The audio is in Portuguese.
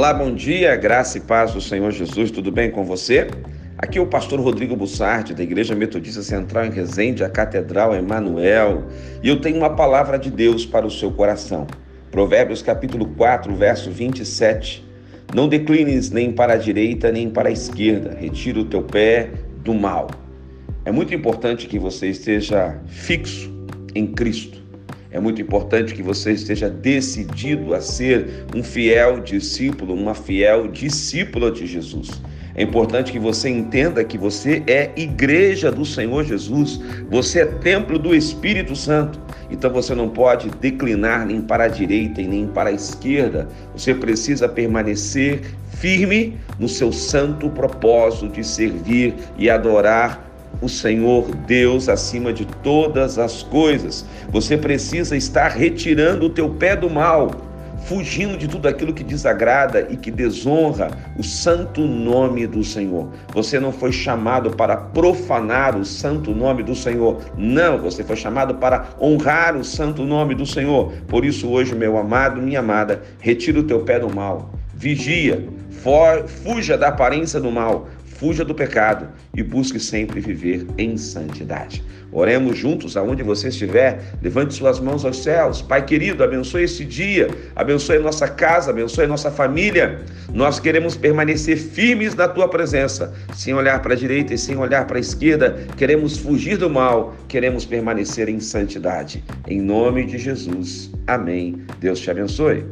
Olá, bom dia, graça e paz do Senhor Jesus, tudo bem com você? Aqui é o pastor Rodrigo Bussardi, da Igreja Metodista Central em Resende, a Catedral Emanuel, e eu tenho uma palavra de Deus para o seu coração. Provérbios capítulo 4, verso 27. Não declines nem para a direita nem para a esquerda, retira o teu pé do mal. É muito importante que você esteja fixo em Cristo é muito importante que você esteja decidido a ser um fiel discípulo, uma fiel discípula de Jesus. É importante que você entenda que você é igreja do Senhor Jesus, você é templo do Espírito Santo. Então você não pode declinar nem para a direita e nem para a esquerda. Você precisa permanecer firme no seu santo propósito de servir e adorar o Senhor Deus acima de todas as coisas. Você precisa estar retirando o teu pé do mal, fugindo de tudo aquilo que desagrada e que desonra o santo nome do Senhor. Você não foi chamado para profanar o santo nome do Senhor. Não, você foi chamado para honrar o santo nome do Senhor. Por isso hoje, meu amado, minha amada, retira o teu pé do mal. Vigia, fuja da aparência do mal, fuja do pecado e busque sempre viver em santidade. Oremos juntos aonde você estiver, levante suas mãos aos céus. Pai querido, abençoe esse dia, abençoe nossa casa, abençoe nossa família. Nós queremos permanecer firmes na tua presença, sem olhar para a direita e sem olhar para a esquerda. Queremos fugir do mal, queremos permanecer em santidade. Em nome de Jesus. Amém. Deus te abençoe.